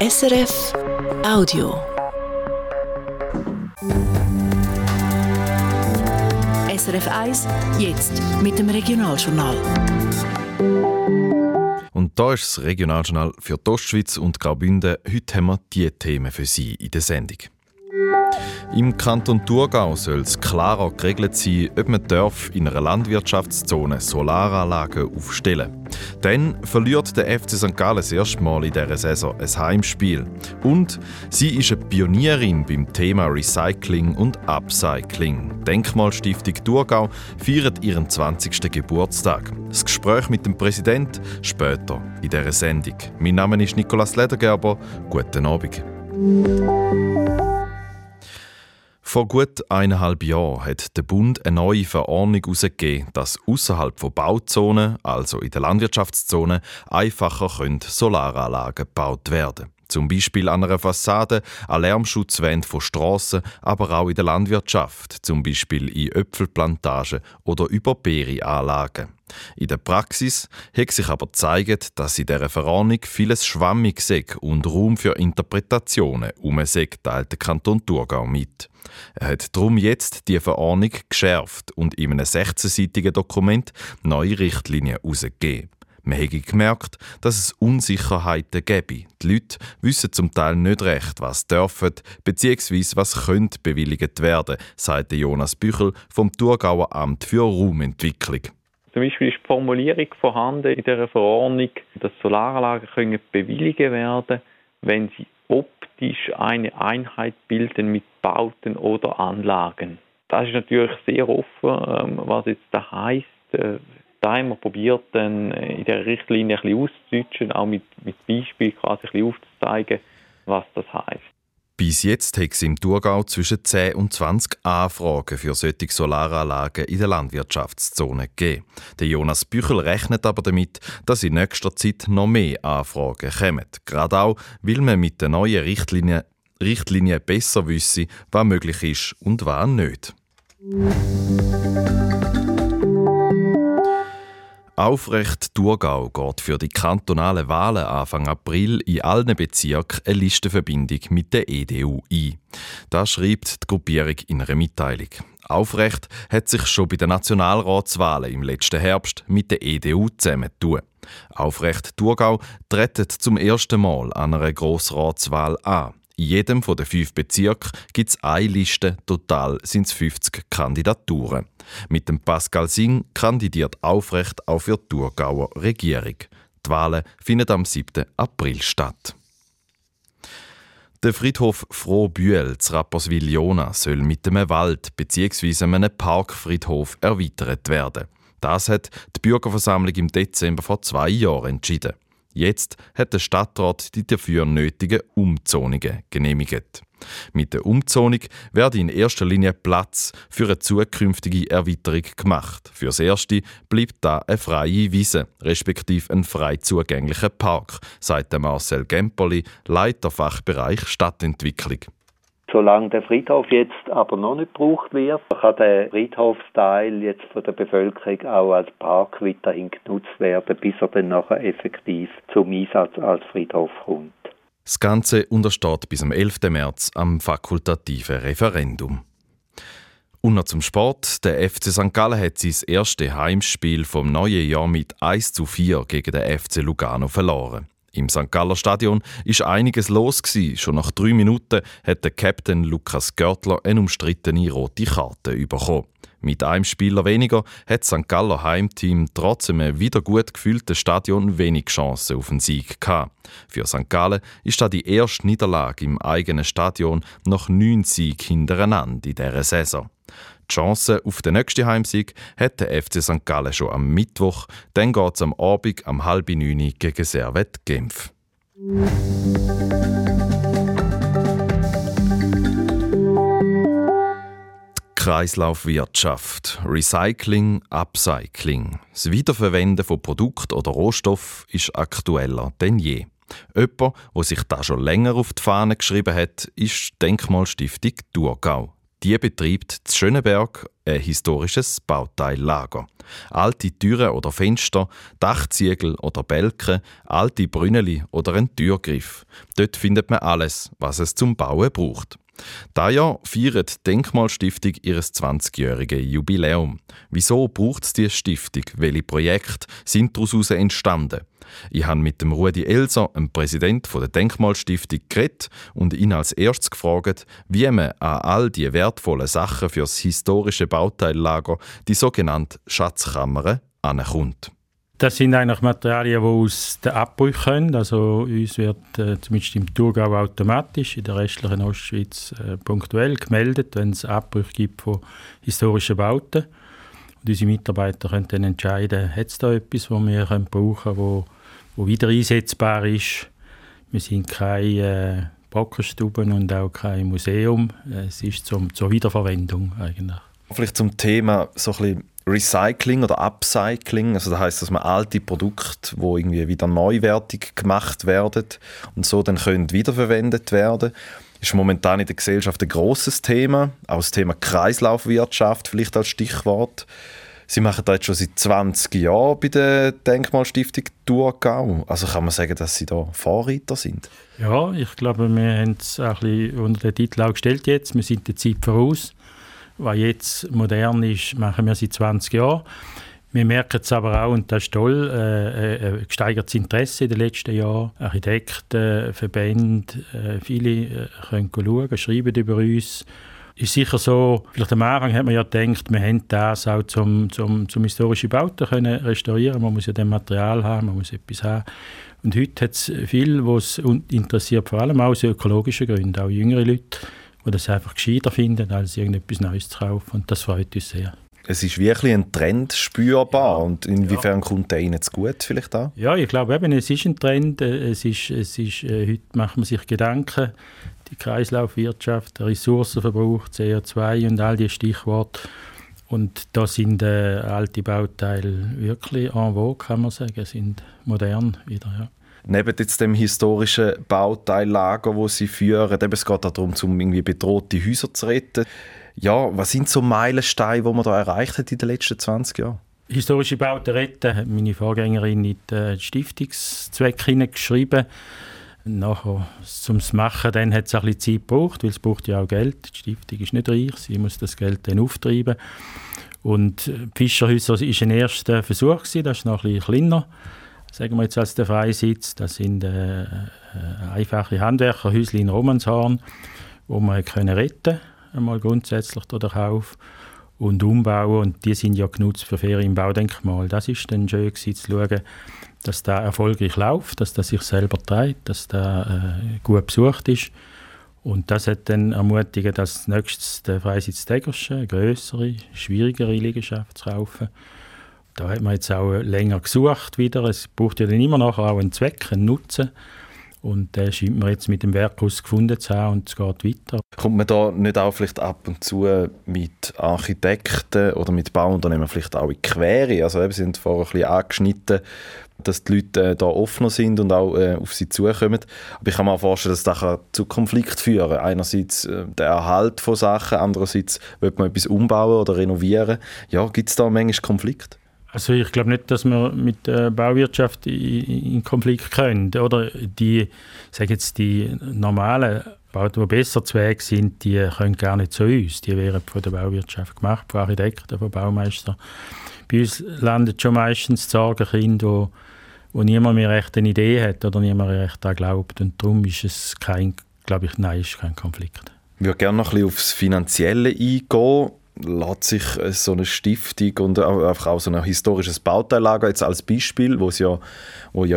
SRF Audio. SRF 1, jetzt mit dem Regionaljournal. Und da ist das Regionaljournal für die Ostschweiz und Graubünden. Heute haben wir diese Themen für Sie in der Sendung. Im Kanton Thurgau soll es klarer geregelt sein, ob man darf in einer Landwirtschaftszone Solaranlagen aufstellen Dann verliert der FC St. Gallen das erste Mal in dieser Saison ein Heimspiel. Und sie ist eine Pionierin beim Thema Recycling und Upcycling. Denkmalstiftung Thurgau feiert ihren 20. Geburtstag. Das Gespräch mit dem Präsident später in dieser Sendung. Mein Name ist Nikolaus Ledergerber. Guten Abend. Vor gut eineinhalb Jahren hat der Bund eine neue Verordnung herausgegeben, dass außerhalb von Bauzonen, also in der Landwirtschaftszone, einfacher Solaranlagen gebaut werden zum Beispiel an einer Fassade, an Lärmschutzwände von Strassen, aber auch in der Landwirtschaft, zum Beispiel in Äpfelplantagen oder über Beerenanlagen. In der Praxis hat sich aber gezeigt, dass in dieser Verordnung vieles schwammig ist und Raum für Interpretationen um teilt der Kanton Thurgau mit. Er hat darum jetzt die Verordnung geschärft und in einem 16-seitigen Dokument neue Richtlinien herausgegeben. Man habe gemerkt, dass es Unsicherheiten gäbe. Die Leute wissen zum Teil nicht recht, was dürfen bzw. was könnte bewilligt werden, sagte Jonas Büchel vom Thurgauer Amt für Raumentwicklung. Zum Beispiel ist die Formulierung vorhanden in der Verordnung, dass Solaranlagen können bewilligt werden, wenn sie optisch eine Einheit bilden mit Bauten oder Anlagen. Das ist natürlich sehr offen, ähm, was jetzt da heißt. Äh, da haben wir probiert, dann in der Richtlinie ein bisschen auszudeutschen, auch mit, mit Beispielen quasi ein aufzuzeigen, was das heißt. Bis jetzt hat es im Thurgau zwischen 10 und 20 Anfragen für solche Solaranlagen in der Landwirtschaftszone gegeben. Der Jonas Büchel rechnet aber damit, dass in nächster Zeit noch mehr Anfragen kommen. Gerade auch, weil man mit den neuen Richtlinien, Richtlinien besser wisse, was möglich ist und was nicht. Aufrecht Thurgau geht für die kantonalen Wahlen Anfang April in allen Bezirken eine Listenverbindung mit der EDU ein. Das schreibt die Gruppierung in einer Mitteilung. Aufrecht hat sich schon bei den Nationalratswahlen im letzten Herbst mit der EDU zusammentun. Aufrecht Thurgau tritt zum ersten Mal an einer Grossratswahl an. In jedem von den fünf Bezirken gibt es eine Liste, total sind es 50 Kandidaturen. Mit dem Pascal Singh kandidiert aufrecht auch für die Thurgauer Regierung. Die Wahlen finden am 7. April statt. Der Friedhof Frohbühl zu Rapperswil-Jona soll mit einem Wald bzw. einem Parkfriedhof erweitert werden. Das hat die Bürgerversammlung im Dezember vor zwei Jahren entschieden. Jetzt hat der Stadtrat die dafür nötigen Umzonungen genehmigt. Mit der Umzonung werde in erster Linie Platz für eine zukünftige Erweiterung gemacht. Fürs Erste bleibt da eine freie Wiese, respektive ein frei zugänglicher Park, sagt Marcel Gemperli, Leiter Fachbereich Stadtentwicklung. Solange der Friedhof jetzt aber noch nicht gebraucht wird, kann der Friedhofsteil jetzt von der Bevölkerung auch als Park weiterhin genutzt werden, bis er dann nachher effektiv zum Einsatz als Friedhof kommt. Das Ganze untersteht bis am 11. März am fakultativen Referendum. Und noch zum Sport. Der FC St. Gallen hat sein erstes Heimspiel vom neuen Jahr mit 1 zu 4 gegen den FC Lugano verloren. Im St. Galler Stadion ist einiges los gewesen. Schon nach drei Minuten hat der Captain Lukas Görtler eine umstrittene rote Karte bekommen. Mit einem Spieler weniger hat das St. Galler Heimteam trotz einem wieder gut gefüllten Stadion wenig Chancen auf den Sieg gehabt. Für St. Gallen ist das die erste Niederlage im eigenen Stadion nach neun Siegen hintereinander in dieser Saison. Die Chance auf den nächsten Heimsieg hat der FC St. Gallen schon am Mittwoch. Dann geht es am Abend am halb neun gegen Servet Genf. Kreislaufwirtschaft, Recycling, Upcycling. Das Wiederverwenden von Produkten oder Rohstoffen ist aktueller denn je. Jemand, der sich da schon länger auf die Fahne geschrieben hat, ist Denkmalstiftung Thurgau. Die betreibt zu Schöneberg ein historisches Bauteillager. Alte Türen oder Fenster, Dachziegel oder Bälke, alte Brünneli oder ein Türgriff. Dort findet man alles, was es zum Bauen braucht. Da Jahr feiert die Denkmalstiftung ihr 20-jähriges Jubiläum. Wieso braucht es diese Stiftung? Welche Projekte sind daraus entstanden? Ich habe mit dem Rudi Elser, dem Präsident der Denkmalstiftung, geredet und ihn als erstes gefragt, wie man an all die wertvollen Sachen für das historische Bauteillager, die sogenannte Schatzkammern, ankommt. Das sind eigentlich Materialien, die aus den Abbrüchen kommen. Also uns wird äh, zumindest im Thurgau automatisch, in der restlichen Ostschweiz äh, punktuell gemeldet, wenn es Abbrüche gibt von historischen Bauten. Und unsere Mitarbeiter können dann entscheiden, hat es da etwas, das wir können brauchen können, wo wieder einsetzbar ist. Wir sind keine äh, Brockenstuben und auch kein Museum. Es ist zum, zur Wiederverwendung eigentlich. Vielleicht zum Thema so ein Recycling oder Upcycling, also das heißt, dass man alte Produkte, wo irgendwie wieder neuwertig gemacht werden und so dann können wiederverwendet werden, ist momentan in der Gesellschaft ein großes Thema, auch das Thema Kreislaufwirtschaft vielleicht als Stichwort. Sie machen das jetzt schon seit 20 Jahren bei der Denkmalstiftung Thurgau. Also kann man sagen, dass Sie da Vorreiter sind? Ja, ich glaube, wir haben es ein bisschen unter den Titel auch gestellt jetzt. Wir sind der Zeit voraus was jetzt modern ist, machen wir seit 20 Jahren. Wir merken es aber auch, und das ist toll, äh, äh, gesteigertes Interesse in den letzten Jahren. Architekten, Verbände, äh, viele äh, können schauen, schreiben über uns. Ist sicher so, vielleicht am Anfang hat man ja gedacht, wir haben das auch zum, zum, zum historischen Bauten können restaurieren. Man muss ja dann Material haben, man muss etwas haben. Und heute hat es viele, die es interessiert, vor allem auch aus ökologischen Gründen, auch jüngere Leute die das einfach gescheiter finden, als irgendetwas Neues zu kaufen. Und das freut uns sehr. Es ist wirklich ein Trend spürbar. Und inwiefern ja. kommt der Ihnen zu gut vielleicht auch? Ja, ich glaube eben, es ist ein Trend. Es ist, es ist, äh, heute macht man sich Gedanken, die Kreislaufwirtschaft, der Ressourcenverbrauch, CO2 und all diese Stichworte. Und da sind äh, alte Bauteile wirklich en vogue, kann man sagen, sind modern wieder. Ja neben jetzt dem historischen Bauteillager, wo sie führen, eben, es geht darum, um irgendwie bedrohte Häuser zu retten. Ja, was sind so Meilensteine, die man da erreicht hat in den letzten 20 Jahren? Historische Bauten retten hat meine Vorgängerin in den Stiftungszweck hineingeschrieben. Nachher zum Machen dann hat es ein bisschen Zeit gebraucht, weil es braucht ja auch Geld. Die Stiftung ist nicht reich, sie muss das Geld dann auftreiben. Und die Fischerhäuser war ein erster Versuch, das ist noch ein bisschen kleiner sagen wir jetzt als der Freisitz, das sind äh, äh, einfache Handwerkerhäuschen in Romanshorn, wo man können retten einmal grundsätzlich durch den Kauf und umbauen. Und die sind ja genutzt für Ferienbaudenkmal. Das ist dann schön zu schauen, dass da erfolgreich läuft, dass das sich selber trägt, dass da äh, gut besucht ist. Und das hat dann ermutigt, dass nächstes der Freisitz Tegerschen, eine grössere, schwierigere Liegenschaft zu kaufen da hat man jetzt auch länger gesucht wieder. Es braucht ja dann immer noch auch einen Zweck, einen Nutzen. Und den scheint man jetzt mit dem Werkhaus gefunden zu haben und es geht weiter. Kommt man da nicht auch vielleicht ab und zu mit Architekten oder mit Bauunternehmen vielleicht auch in Quere? Also Sie sind vorher ein bisschen angeschnitten, dass die Leute äh, da offener sind und auch äh, auf sie zukommen. Aber ich kann mir auch vorstellen, dass das zu Konflikt führen kann. Einerseits äh, der Erhalt von Sachen, andererseits will man etwas umbauen oder renovieren. Ja, gibt es da manchmal Konflikt? Also ich glaube nicht, dass wir mit der Bauwirtschaft in, Konflikt können. Oder die, sage jetzt die normalen Bauten, die besser zu Weg sind, die können gar nicht zu uns. Die werden von der Bauwirtschaft gemacht, von Architekten, von Baumeistern. Bei uns landet schon meistens Sorgenkind, wo, wo niemand mehr recht eine Idee hat oder niemand recht daran glaubt. Und darum ist es kein, glaube ich, nein, ist kein Konflikt. Ich würde gerne noch ein bisschen aufs Finanzielle eingehen lässt sich so eine Stiftung und einfach auch so ein historisches Bauteillager jetzt als Beispiel, wo ja, wo ja